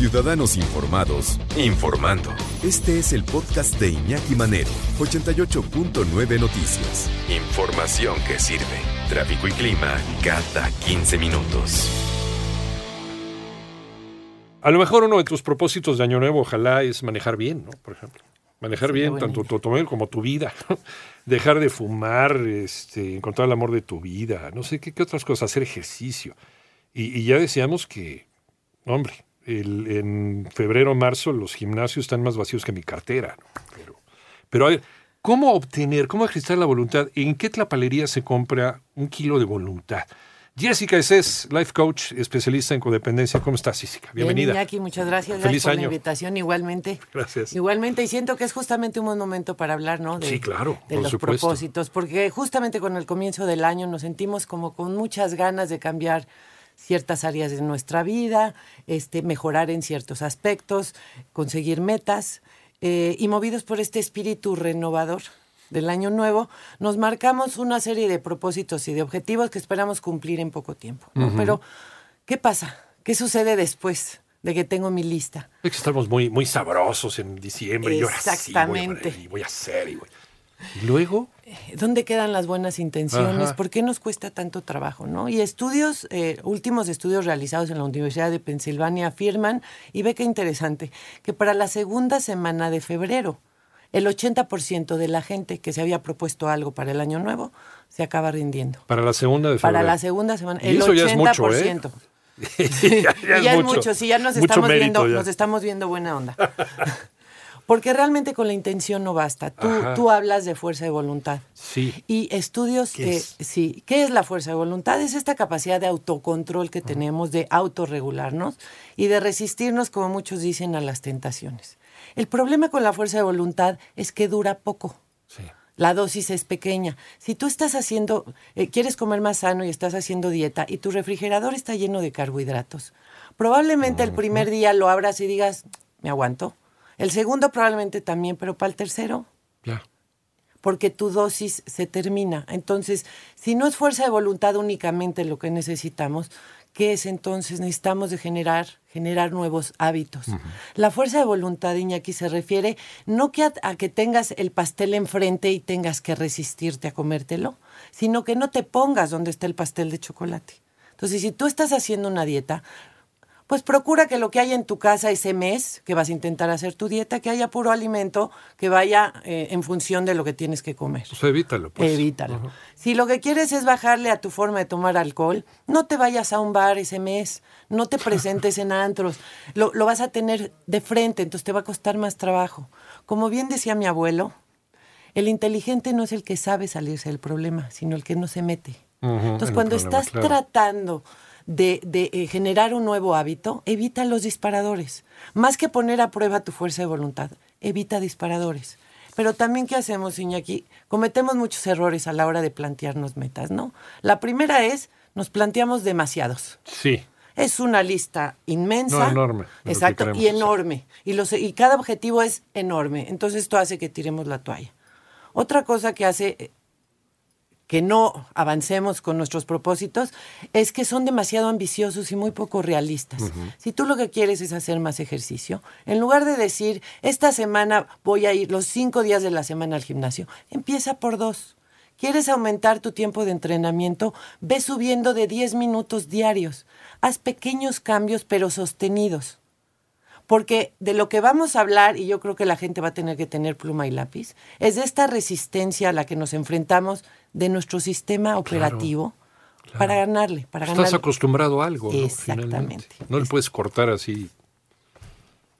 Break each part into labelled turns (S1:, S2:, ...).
S1: Ciudadanos Informados, informando. Este es el podcast de Iñaki Manero, 88.9 Noticias. Información que sirve. Tráfico y clima cada 15 minutos.
S2: A lo mejor uno de tus propósitos de Año Nuevo, ojalá, es manejar bien, ¿no? Por ejemplo. Manejar bien tanto tu automóvil como tu vida. Dejar de fumar, este, encontrar el amor de tu vida, no sé qué, qué otras cosas, hacer ejercicio. Y, y ya decíamos que, hombre, el, en febrero, marzo, los gimnasios están más vacíos que mi cartera. Pero, pero a ver, ¿cómo obtener, cómo ejercitar la voluntad? ¿En qué tlapalería se compra un kilo de voluntad? Jessica es life coach, especialista en codependencia. ¿Cómo estás, Jessica? Bienvenida.
S3: Bien, Iñaki, muchas gracias.
S2: Feliz
S3: por
S2: año.
S3: la invitación. Igualmente.
S2: Gracias.
S3: Igualmente, y siento que es justamente un buen momento para hablar, ¿no? De,
S2: Sí, claro,
S3: De
S2: por
S3: los
S2: supuesto.
S3: propósitos, porque justamente con el comienzo del año nos sentimos como con muchas ganas de cambiar ciertas áreas de nuestra vida, este, mejorar en ciertos aspectos, conseguir metas, eh, y movidos por este espíritu renovador del año nuevo, nos marcamos una serie de propósitos y de objetivos que esperamos cumplir en poco tiempo. ¿no? Pero, ¿qué pasa? ¿Qué sucede después de que tengo mi lista?
S2: Es que estamos muy, muy sabrosos en diciembre. Y ahora sí voy a- y voy a hacer. Y, voy- y luego,
S3: ¿Dónde quedan las buenas intenciones?
S2: Ajá.
S3: ¿Por qué nos cuesta tanto trabajo? ¿no? Y estudios, eh, últimos estudios realizados en la Universidad de Pensilvania afirman, y ve qué interesante, que para la segunda semana de febrero, el 80% de la gente que se había propuesto algo para el año nuevo se acaba rindiendo.
S2: para la segunda de febrero.
S3: Para la segunda semana,
S2: Y
S3: el
S2: eso
S3: 80%.
S2: ya es mucho, ¿eh?
S3: ya, ya es mucho, sí, ya nos
S2: Mucho
S3: estamos
S2: mérito
S3: viendo,
S2: ya.
S3: nos estamos viendo buena onda. Porque realmente con la intención no basta. Tú,
S2: Ajá.
S3: tú hablas de fuerza de voluntad.
S2: Sí.
S3: Y estudios
S2: ¿Qué
S3: que,
S2: es?
S3: sí, ¿qué es la fuerza de voluntad? Es esta capacidad de autocontrol que tenemos, de autorregularnos y de resistirnos, como muchos dicen, a las tentaciones. El problema con la fuerza de voluntad es que dura poco.
S2: Sí.
S3: La dosis es pequeña. Si tú estás haciendo, eh, quieres comer más sano y estás haciendo dieta y tu refrigerador está lleno de carbohidratos, probablemente el primer día lo abras y digas, me aguanto. El segundo probablemente también, pero para el tercero,
S2: Ya.
S3: porque tu dosis se termina. Entonces, si no es fuerza de voluntad únicamente lo que necesitamos, ¿qué es entonces? Necesitamos de generar, generar nuevos hábitos. La fuerza de voluntad, Iñaki, se refiere no que a, a que tengas el pastel enfrente y tengas que resistirte a comértelo, sino que no te pongas donde está el pastel de chocolate. Entonces, si tú estás haciendo una dieta, pues procura que lo que haya en tu casa ese mes, que vas a intentar hacer tu dieta, que haya puro alimento que vaya eh, en función de lo que tienes que comer.
S2: Pues evítalo, pues.
S3: Evítalo. Si lo que quieres es bajarle a tu forma de tomar alcohol, no te vayas a un bar ese mes, no te presentes en antros, lo, lo vas a tener de frente, entonces te va a costar más trabajo. Como bien decía mi abuelo, el inteligente no es el que sabe salirse del problema, sino el que no se mete. Entonces, cuando
S2: problema,
S3: estás
S2: claro.
S3: tratando de, de, eh, generar un nuevo hábito, evita los disparadores. Más que poner a prueba tu fuerza de voluntad, evita disparadores. Pero también, ¿qué hacemos, Iñaki? Cometemos muchos errores a la hora de plantearnos metas, ¿no? La primera es, nos planteamos demasiados.
S2: Sí.
S3: Es una lista inmensa.
S2: No, enorme, que
S3: Exacto, y enorme. Y, los, y cada objetivo es enorme. Entonces esto hace que tiremos la toalla. Otra cosa que hace eh, que no avancemos con nuestros propósitos es que son demasiado ambiciosos y muy poco realistas. Si tú lo que quieres es hacer más ejercicio, en lugar de decir, esta semana voy a ir los cinco días de la semana al gimnasio, empieza por dos. ¿Quieres aumentar tu tiempo de entrenamiento? Ve subiendo de 10 minutos diarios. Haz pequeños cambios pero sostenidos. Porque de lo que vamos a hablar, y yo creo que la gente va a tener que tener pluma y lápiz, es de esta resistencia a la que nos enfrentamos de nuestro sistema operativo para ganarle, para
S2: Estás
S3: ganarle.
S2: acostumbrado a algo, ¿no?
S3: Exactamente.
S2: Finalmente. No le puedes cortar así.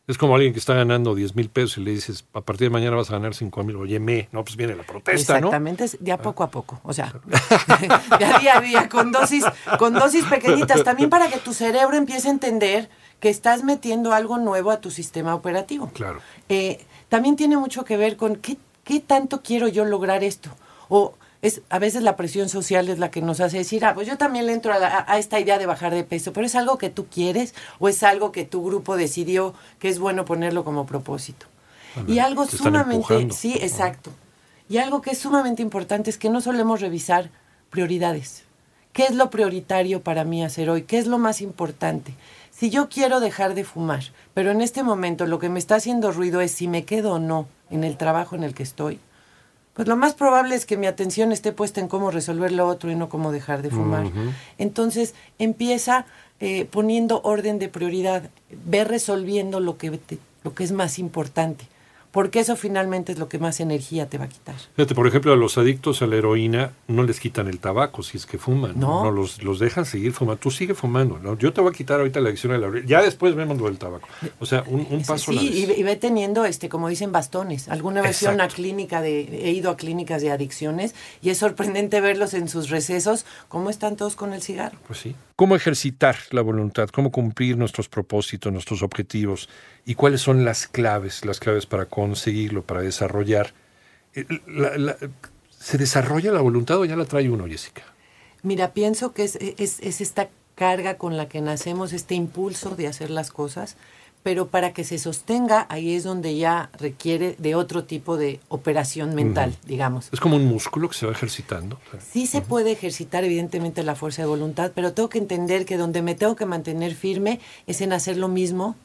S2: Es como alguien que está ganando 10 mil pesos y le dices, a partir de mañana vas a ganar 5 mil. Oye, me, no, pues viene la protesta, ¿no?
S3: Exactamente, es de a poco a poco, o sea, de a día a día, con dosis, con dosis pequeñitas, también para que tu cerebro empiece a entender que estás metiendo algo nuevo a tu sistema operativo.
S2: Claro.
S3: Eh, también tiene mucho que ver con qué, qué tanto quiero yo lograr esto. O es a veces la presión social es la que nos hace decir, ah, pues yo también le entro a, la- a esta idea de bajar de peso, pero es algo que tú quieres o es algo que tu grupo decidió que es bueno ponerlo como propósito. y algo sumamente, sí, exacto. Y algo que es sumamente importante es que no solemos revisar prioridades. ¿Qué es lo prioritario para mí hacer hoy? ¿Qué es lo más importante? Si yo quiero dejar de fumar, pero en este momento lo que me está haciendo ruido es si me quedo o no en el trabajo en el que estoy, pues lo más probable es que mi atención esté puesta en cómo resolver lo otro y no cómo dejar de fumar. Entonces empieza eh, poniendo orden de prioridad, ve resolviendo lo que, lo que es más importante porque eso finalmente es lo que más energía te va a quitar.
S2: Fíjate, por ejemplo, a los adictos a la heroína no les quitan el tabaco si es que fuman. No, no los, los dejan seguir fumando. Tú sigue fumando. ¿no? Yo te voy a quitar ahorita la adicción a la heroína. Ya después vemos lo del tabaco. O sea, un, paso
S3: sí, a la vez. Y, ve teniendo, este, como dicen, bastones. Alguna vez a una clínica de, he ido a clínicas de adicciones y es sorprendente verlos en sus recesos, cómo están todos con el cigarro.
S2: Pues sí. ¿Cómo ejercitar la voluntad? ¿Cómo cumplir nuestros propósitos, nuestros objetivos? ¿Y cuáles son las claves, las claves para conseguirlo, para desarrollar? Eh, ¿Se desarrolla la voluntad o ya la trae uno, Jessica?
S3: Mira, pienso que es, es, es esta carga con la que nacemos, este impulso de hacer las cosas, pero para que se sostenga, ahí es donde ya requiere de otro tipo de operación mental, digamos.
S2: Es como un músculo que se va ejercitando.
S3: Sí se puede ejercitar, evidentemente, la fuerza de voluntad, pero tengo que entender que donde me tengo que mantener firme es en hacer lo mismo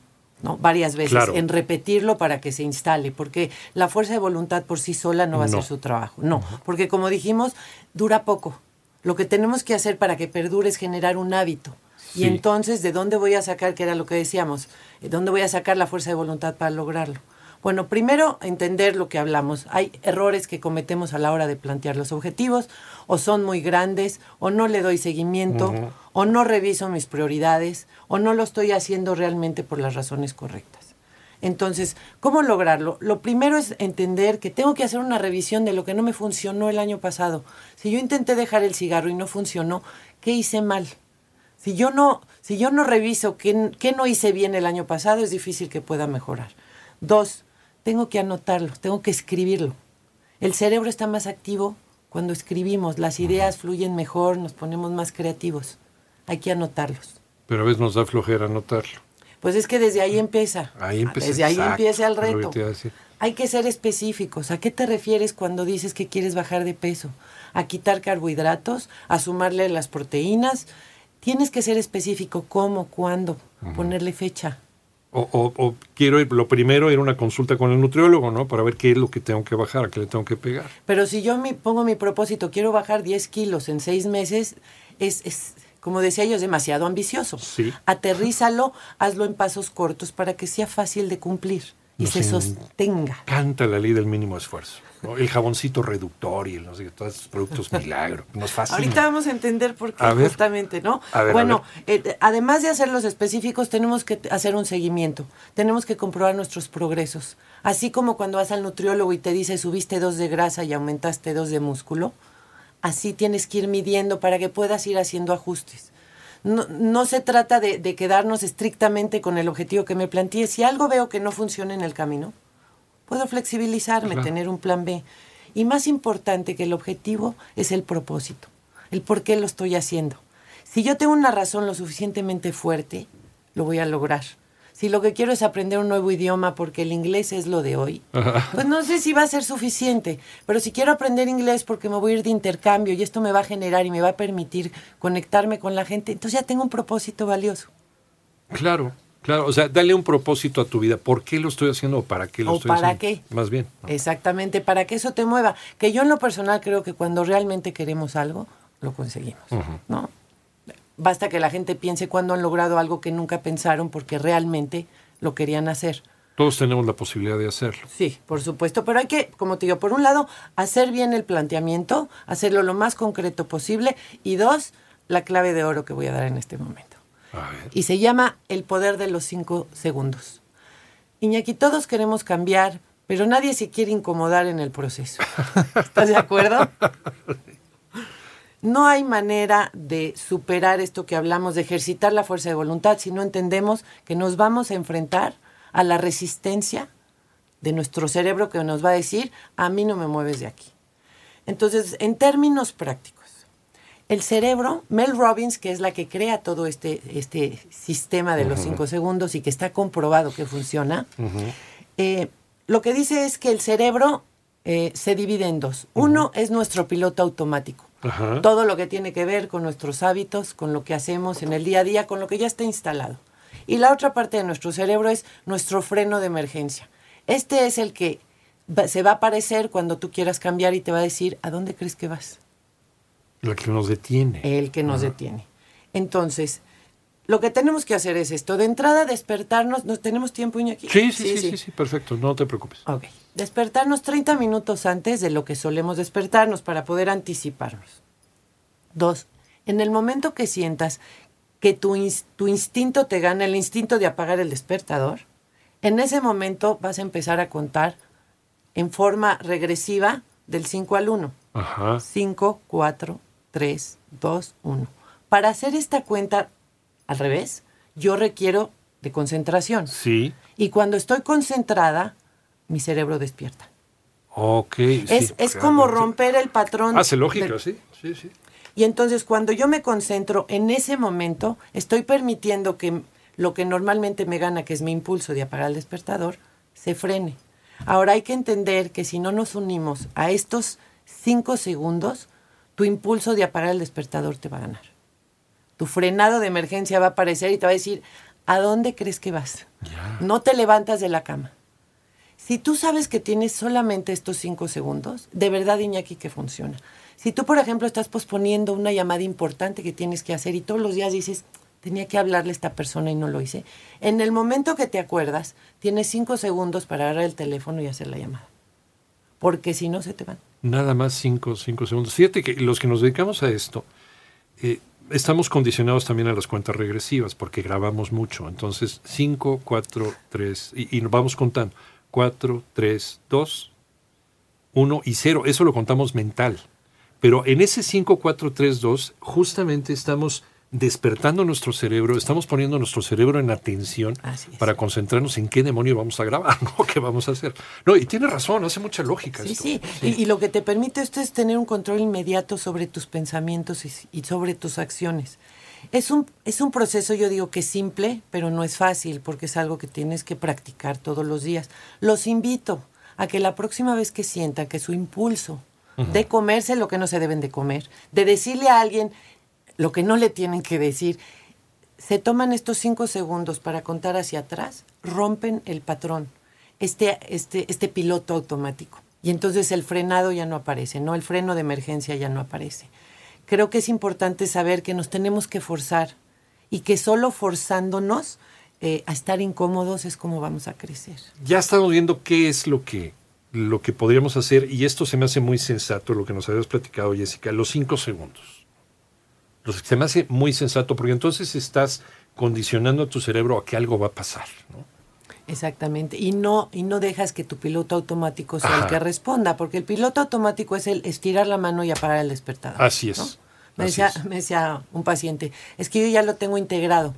S3: ¿no? varias veces, en repetirlo para que se instale, porque la fuerza de voluntad por sí sola no va a hacer su trabajo. No, porque como dijimos, dura poco. Lo que tenemos que hacer para que perdure es generar un hábito. Y entonces, ¿de dónde voy a sacar, que era lo que decíamos, ¿de dónde voy a sacar la fuerza de voluntad para lograrlo? Bueno, primero entender lo que hablamos. Hay errores que cometemos a la hora de plantear los objetivos, o son muy grandes, o no le doy seguimiento, o no reviso mis prioridades, o no lo estoy haciendo realmente por las razones correctas. Entonces, ¿cómo lograrlo? Lo primero es entender que tengo que hacer una revisión de lo que no me funcionó el año pasado. Si yo intenté dejar el cigarro y no funcionó, ¿qué hice mal? Si yo no, si yo no reviso qué, qué no hice bien el año pasado, es difícil que pueda mejorar. Dos, tengo que anotarlo, tengo que escribirlo. El cerebro está más activo cuando escribimos, las ideas fluyen mejor, nos ponemos más creativos. Hay que anotarlos.
S2: Pero a veces nos da flojera anotarlo.
S3: Pues es que desde ahí empieza.
S2: Ahí empieza.
S3: Desde ahí empieza el reto. Hay que ser específicos. ¿A qué te refieres cuando dices que quieres bajar de peso? ¿A quitar carbohidratos? ¿A sumarle las proteínas? Tienes que ser específico, cómo, cuándo, ponerle fecha.
S2: O, quiero ir, lo primero ir a una consulta con el nutriólogo, ¿no? Para ver qué es lo que tengo que bajar, a qué le tengo que pegar.
S3: Pero si yo me pongo mi propósito, quiero bajar 10 kilos en seis meses, es, es como decía yo, es demasiado ambicioso.
S2: Sí.
S3: Aterrízalo, hazlo en pasos cortos para que sea fácil de cumplir y se sostenga.
S2: Canta la ley del mínimo esfuerzo. El jaboncito reductor y no sé, todos esos productos milagro. Nos fascina.
S3: Ahorita vamos a entender por qué, justamente, ¿no? bueno, eh, además de hacer los específicos, tenemos que hacer un seguimiento. Tenemos que comprobar nuestros progresos. Así como cuando vas al nutriólogo y te dice subiste dos de grasa y aumentaste dos de músculo, así tienes que ir midiendo para que puedas ir haciendo ajustes. No, no, se trata de, de, quedarnos estrictamente con el objetivo que me planteé. Si algo veo que no funciona en el camino, Puedo flexibilizarme, tener un plan B. Y más importante que el objetivo es el propósito, el por qué lo estoy haciendo. Si yo tengo una razón lo suficientemente fuerte, lo voy a lograr. Si lo que quiero es aprender un nuevo idioma porque el inglés es lo de hoy, pues no sé si va a ser suficiente. Pero si quiero aprender inglés porque me voy a ir de intercambio y esto me va a generar y me va a permitir conectarme con la gente, entonces ya tengo un propósito valioso.
S2: Claro, Claro, o sea, dale un propósito a tu vida. ¿Por qué lo estoy haciendo o para qué lo
S3: o
S2: estoy
S3: para
S2: haciendo?
S3: qué.
S2: Más bien.
S3: Exactamente, para que eso te mueva. Que yo en lo personal creo que cuando realmente queremos algo, lo conseguimos. ¿no? Basta que la gente piense cuando han logrado algo que nunca pensaron porque realmente lo querían hacer.
S2: Todos tenemos la posibilidad de hacerlo.
S3: Sí, por supuesto, pero hay que, como te digo, por un lado, hacer bien el planteamiento, hacerlo lo más concreto posible y dos, la clave de oro que voy a dar en este momento. Y se llama El poder de los cinco segundos. Iñaki, todos queremos cambiar, pero nadie se quiere incomodar en el proceso. ¿Estás de acuerdo? No hay manera de superar esto que hablamos, de ejercitar la fuerza de voluntad, si no entendemos que nos vamos a enfrentar a la resistencia de nuestro cerebro que nos va a decir, a mí no me mueves de aquí. Entonces, en términos prácticos, el cerebro, Mel Robbins, que es la que crea todo este, este sistema de los cinco segundos y que está comprobado que funciona, eh, lo que dice es que el cerebro eh, se divide en dos. Uno es nuestro piloto automático. Todo lo que tiene que ver con nuestros hábitos, con lo que hacemos en el día a día, con lo que ya está instalado. Y la otra parte de nuestro cerebro es nuestro freno de emergencia. Este es el que se va a aparecer cuando tú quieras cambiar y te va a decir, ¿a dónde crees que vas?
S2: El que nos detiene.
S3: El que nos detiene. Entonces, lo que tenemos que hacer es esto. De entrada, despertarnos. ¿Nos tenemos tiempo, Iñaki?
S2: Sí sí sí, sí, sí, perfecto. No te preocupes.
S3: Ok. Despertarnos 30 minutos antes de lo que solemos despertarnos para poder anticiparnos. Dos, en el momento que sientas que tu, tu instinto te gana, el instinto de apagar el despertador, en ese momento vas a empezar a contar en forma regresiva del 5 al 1. Ajá. 5, 4, 3, 2, 1. Para hacer esta cuenta al revés, yo requiero de concentración.
S2: Sí.
S3: Y cuando estoy concentrada, mi cerebro despierta.
S2: Ok.
S3: Es, es como romper el patrón.
S2: Hace lógica, sí, sí, sí.
S3: Y entonces cuando yo me concentro en ese momento, estoy permitiendo que lo que normalmente me gana, que es mi impulso de apagar el despertador, se frene. Ahora hay que entender que si no nos unimos a estos cinco segundos, tu impulso de apagar el despertador te va a ganar tu frenado de emergencia va a aparecer y te va a decir, ¿a dónde crees que vas? No te levantas de la cama. Si tú sabes que tienes solamente estos cinco segundos, de verdad, Iñaki, que funciona. Si tú, por ejemplo, estás posponiendo una llamada importante que tienes que hacer y todos los días dices, tenía que hablarle a esta persona y no lo hice, en el momento que te acuerdas, tienes cinco segundos para agarrar el teléfono y hacer la llamada. Porque si no, se te van.
S2: Nada más cinco, cinco segundos. Fíjate que los que nos dedicamos a esto, eh, estamos condicionados también a las cuentas regresivas porque grabamos mucho. Entonces, 5, 4, 3, y, nos vamos contando. 4, 3, 2, 1 y 0. Eso lo contamos mental. Pero en ese 5, 4, 3, 2, justamente estamos despertando nuestro cerebro, estamos poniendo nuestro cerebro en atención para concentrarnos en qué demonio vamos a grabar, ¿no? ¿Qué vamos a hacer? No, y tiene razón, hace mucha lógica
S3: sí, Sí, y, y, lo que te permite esto es tener un control inmediato sobre tus pensamientos y, y, sobre tus acciones. Es un, es un proceso, yo digo que simple, pero no es fácil, porque es algo que tienes que practicar todos los días. Los invito a que la próxima vez que sientan que su impulso de comerse lo que no se deben de comer, de decirle a alguien, lo que no le tienen que decir. Se toman estos cinco segundos para contar hacia atrás, rompen el patrón, este, este, este piloto automático. Y entonces el frenado ya no aparece, ¿no? El freno de emergencia ya no aparece. Creo que es importante saber que nos tenemos que forzar y que solo forzándonos eh, a estar incómodos es como vamos a crecer.
S2: Ya estamos viendo qué es lo que, lo que podríamos hacer y esto se me hace muy sensato, lo que nos habías platicado, Jessica, los cinco segundos se me hace muy sensato porque entonces estás condicionando a tu cerebro a que algo va a pasar, ¿no?
S3: Exactamente, y no y no dejas que tu piloto automático sea el que responda, porque el piloto automático es el estirar la mano y apagar el despertador.
S2: Así es.
S3: Me, decía, me decía un paciente, es que yo ya lo tengo integrado.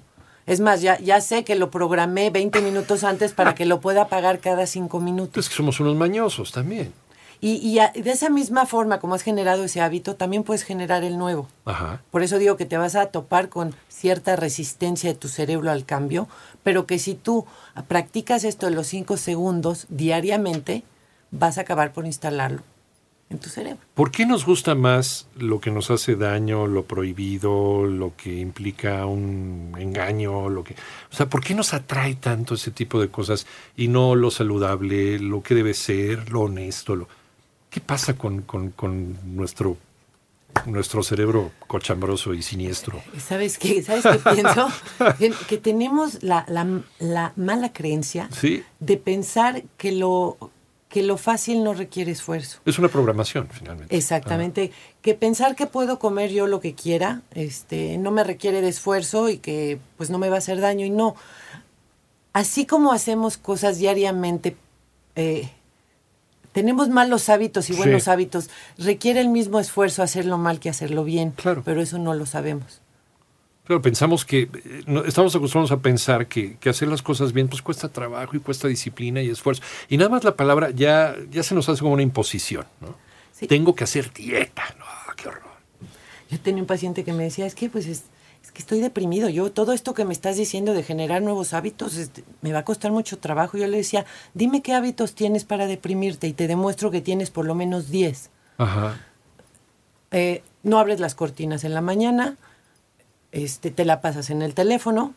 S3: Es más, ya, ya sé que lo programé 20 minutos antes para que lo pueda apagar cada 5 minutos.
S2: Es que somos unos mañosos también.
S3: Y, de esa misma forma, como has generado ese hábito, también puedes generar el nuevo. Por eso digo que te vas a topar con cierta resistencia de tu cerebro al cambio, pero que si tú practicas esto en los cinco segundos diariamente, vas a acabar por instalarlo en tu cerebro.
S2: ¿Por qué nos gusta más lo que nos hace daño, lo prohibido, lo que implica un engaño, lo que, o sea, ¿por qué nos atrae tanto ese tipo de cosas y no lo saludable, lo que debe ser, lo honesto, lo ¿Qué pasa con, nuestro, nuestro cerebro cochambroso y siniestro?
S3: ¿Sabes qué, ¿Sabes qué pienso? que, tenemos la, mala creencia de pensar que lo, que lo fácil no requiere esfuerzo.
S2: Es una programación, finalmente.
S3: Exactamente. Que pensar que puedo comer yo lo que quiera este, no me requiere de esfuerzo y que pues no me va a hacer daño. Y no. Así como hacemos cosas diariamente eh, tenemos malos hábitos y buenos hábitos. Requiere el mismo esfuerzo hacerlo mal que hacerlo bien. Claro. Pero eso no lo sabemos.
S2: Claro, pensamos que eh, estamos acostumbrados a pensar que, hacer las cosas bien pues cuesta trabajo y cuesta disciplina y esfuerzo. Y nada más la palabra ya, ya se nos hace como una imposición. ¿no? Tengo que hacer dieta. No, qué horror.
S3: Yo tenía un paciente que me decía, es que pues es, estoy deprimido. Yo, todo esto que me estás diciendo de generar nuevos hábitos, este, me va a costar mucho trabajo. Yo le decía, dime qué hábitos tienes para deprimirte y te demuestro que tienes por lo menos 10. Ajá. Eh, no abres las cortinas en la mañana, este, te la pasas en el teléfono,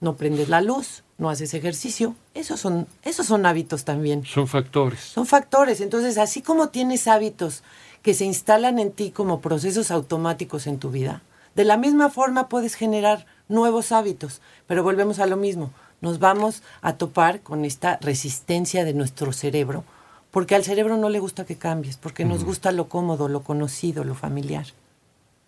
S3: no prendes la luz, no haces ejercicio. Esos son, esos son hábitos también.
S2: Son factores.
S3: Son factores. Entonces, así como tienes hábitos que se instalan en ti como procesos automáticos en tu vida, de la misma forma puedes generar nuevos hábitos. Pero volvemos a lo mismo. Nos vamos a topar con esta resistencia de nuestro cerebro, porque al cerebro no le gusta que cambies, porque nos gusta lo cómodo, lo conocido, lo familiar.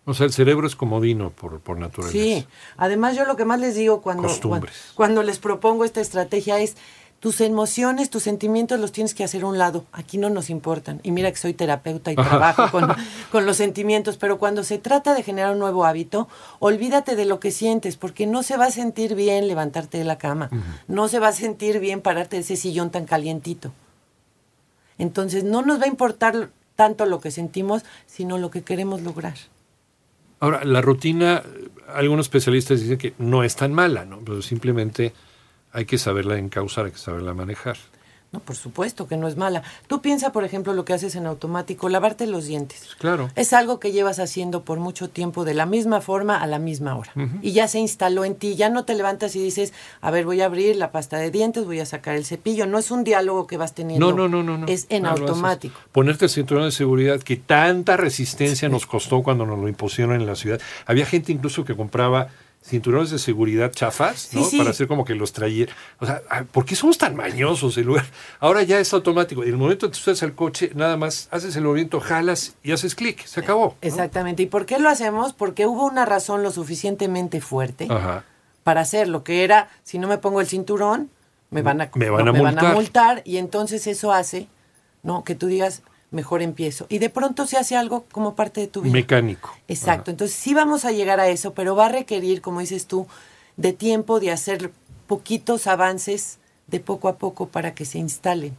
S2: O sea, el cerebro es comodino por, por naturaleza.
S3: Sí, además yo lo que más les digo cuando, cuando, cuando les propongo esta estrategia es tus emociones, tus sentimientos los tienes que hacer a un lado. Aquí no nos importan. Y mira que soy terapeuta y trabajo con, con, los sentimientos, pero cuando se trata de generar un nuevo hábito, olvídate de lo que sientes, porque no se va a sentir bien levantarte de la cama. No se va a sentir bien pararte de ese sillón tan calientito. Entonces no nos va a importar tanto lo que sentimos, sino lo que queremos lograr.
S2: Ahora, la rutina, algunos especialistas dicen que no es tan mala, ¿no? Pero simplemente hay que saberla encauzar, hay que saberla manejar.
S3: No, por supuesto que no es mala. Tú piensa, por ejemplo, lo que haces en automático, lavarte los dientes.
S2: Pues claro.
S3: Es algo que llevas haciendo por mucho tiempo de la misma forma a la misma hora. Y ya se instaló en ti, ya no te levantas y dices, a ver, voy a abrir la pasta de dientes, voy a sacar el cepillo. No es un diálogo que vas teniendo.
S2: No, no, no, no.
S3: Es en automático.
S2: Ponerte el cinturón de seguridad que tanta resistencia nos costó cuando nos lo impusieron en la ciudad. Había gente incluso que compraba cinturones de seguridad chafas, ¿no? Para hacer como que los traía. O sea, ah, ¿por qué somos tan mañosos el lugar? Ahora ya es automático. En el momento que tú estás al coche, nada más haces el movimiento, jalas y haces clic. Se acabó.
S3: Exactamente. ¿Y por qué lo hacemos? Porque hubo una razón lo suficientemente fuerte para hacer lo que era, si no me pongo el cinturón, me van a,
S2: me van a,
S3: Van a multar. Y entonces eso hace, ¿no? Que tú digas, mejor empiezo. Y de pronto se hace algo como parte de tu vida.
S2: Mecánico.
S3: Exacto. Entonces sí vamos a llegar a eso, pero va a requerir, como dices tú, de tiempo, de hacer poquitos avances de poco a poco para que se instalen.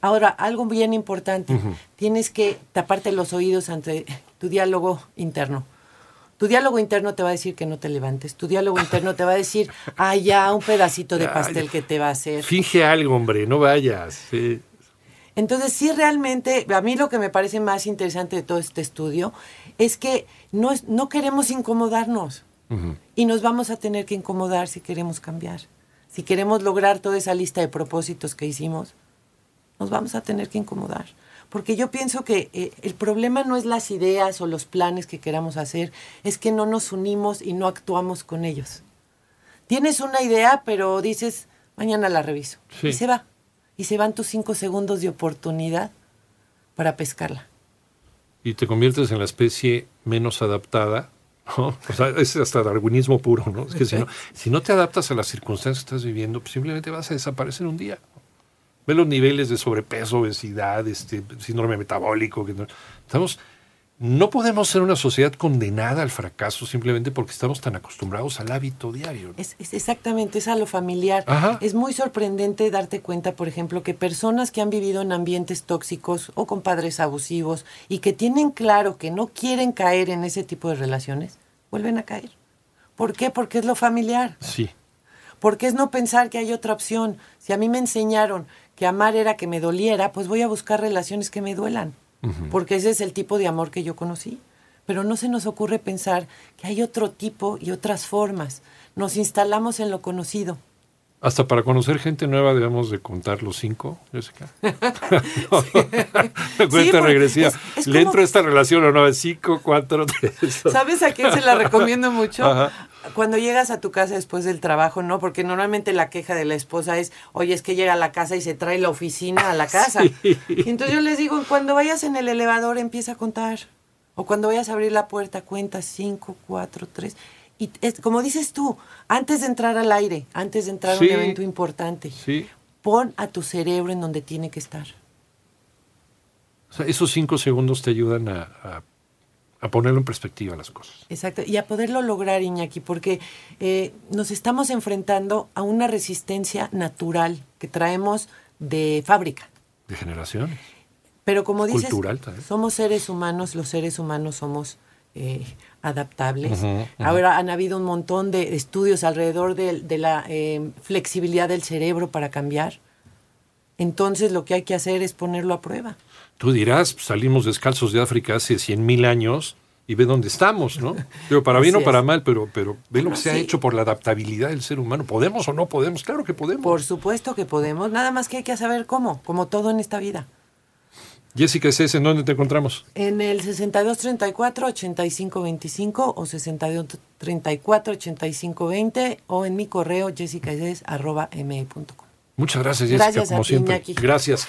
S3: Ahora, algo bien importante, tienes que taparte los oídos ante tu diálogo interno. Tu diálogo interno te va a decir que no te levantes. Tu diálogo interno te va a decir, ah, ya, un pedacito de pastel que te va a hacer.
S2: Finge algo, hombre, no vayas. Sí.
S3: Entonces, sí, realmente, a mí lo que me parece más interesante de todo este estudio es que no, no queremos incomodarnos y nos vamos a tener que incomodar si queremos cambiar. Si queremos lograr toda esa lista de propósitos que hicimos, nos vamos a tener que incomodar. Porque yo pienso que eh, el problema no es las ideas o los planes que queramos hacer, es que no nos unimos y no actuamos con ellos. Tienes una idea, pero dices, mañana la reviso. Y se va y se van tus cinco segundos de oportunidad para pescarla.
S2: Y te conviertes en la especie menos adaptada. O sea, es hasta darwinismo puro, ¿no? Es que si no, si no te adaptas a las circunstancias que estás viviendo, pues simplemente vas a desaparecer un día. Ve los niveles de sobrepeso, obesidad, este síndrome metabólico. Que estamos no podemos ser una sociedad condenada al fracaso simplemente porque estamos tan acostumbrados al hábito diario.
S3: Es, exactamente, es a lo familiar. Es muy sorprendente darte cuenta, por ejemplo, que personas que han vivido en ambientes tóxicos o con padres abusivos y que tienen claro que no quieren caer en ese tipo de relaciones, vuelven a caer. ¿Por qué? Porque es lo familiar.
S2: Sí.
S3: Porque es no pensar que hay otra opción. Si a mí me enseñaron que amar era que me doliera, pues voy a buscar relaciones que me duelan porque ese es el tipo de amor que yo conocí. Pero no se nos ocurre pensar que hay otro tipo y otras formas. Nos instalamos en lo conocido.
S2: Hasta para conocer gente nueva debemos de contar los cinco, Jessica. Cuenta regresiva. ¿Le entro a esta relación o no? Es cinco, cuatro, tres.
S3: ¿Sabes a quién se la recomiendo mucho? Cuando llegas a tu casa después del trabajo, ¿no? Porque normalmente la queja de la esposa es, oye, es que llega a la casa y se trae la oficina a la casa. Y entonces yo les digo, cuando vayas en el elevador empieza a contar. O cuando vayas a abrir la puerta, cuenta cinco, cuatro, tres. Y es, como dices tú, antes de entrar al aire, antes de entrar a un evento importante, pon a tu cerebro en donde tiene que estar.
S2: O sea, esos cinco segundos te ayudan a, ponerlo en perspectiva las cosas.
S3: Exacto, y a poderlo lograr, Iñaki, porque eh, nos estamos enfrentando a una resistencia natural que traemos de fábrica.
S2: De generaciones.
S3: Pero como dices, somos seres humanos, los seres humanos somos eh, adaptables. Ahora han habido un montón de estudios alrededor de, la eh, flexibilidad del cerebro para cambiar. Entonces lo que hay que hacer es ponerlo a prueba.
S2: Tú dirás, salimos descalzos de África hace 100.000 años y ve dónde estamos, ¿no? Pero para bien o para mal, pero, pero ve lo que se ha hecho por la adaptabilidad del ser humano. ¿Podemos o no podemos? Claro que podemos.
S3: Por supuesto que podemos, nada más que hay que saber cómo, como todo en esta vida.
S2: Jessica es ¿en dónde te encontramos?
S3: En el 6234-8525 o 6234-8520 o en mi correo jessicaes.me.com.
S2: Muchas gracias, Jessica,
S3: gracias
S2: como siempre. Gracias.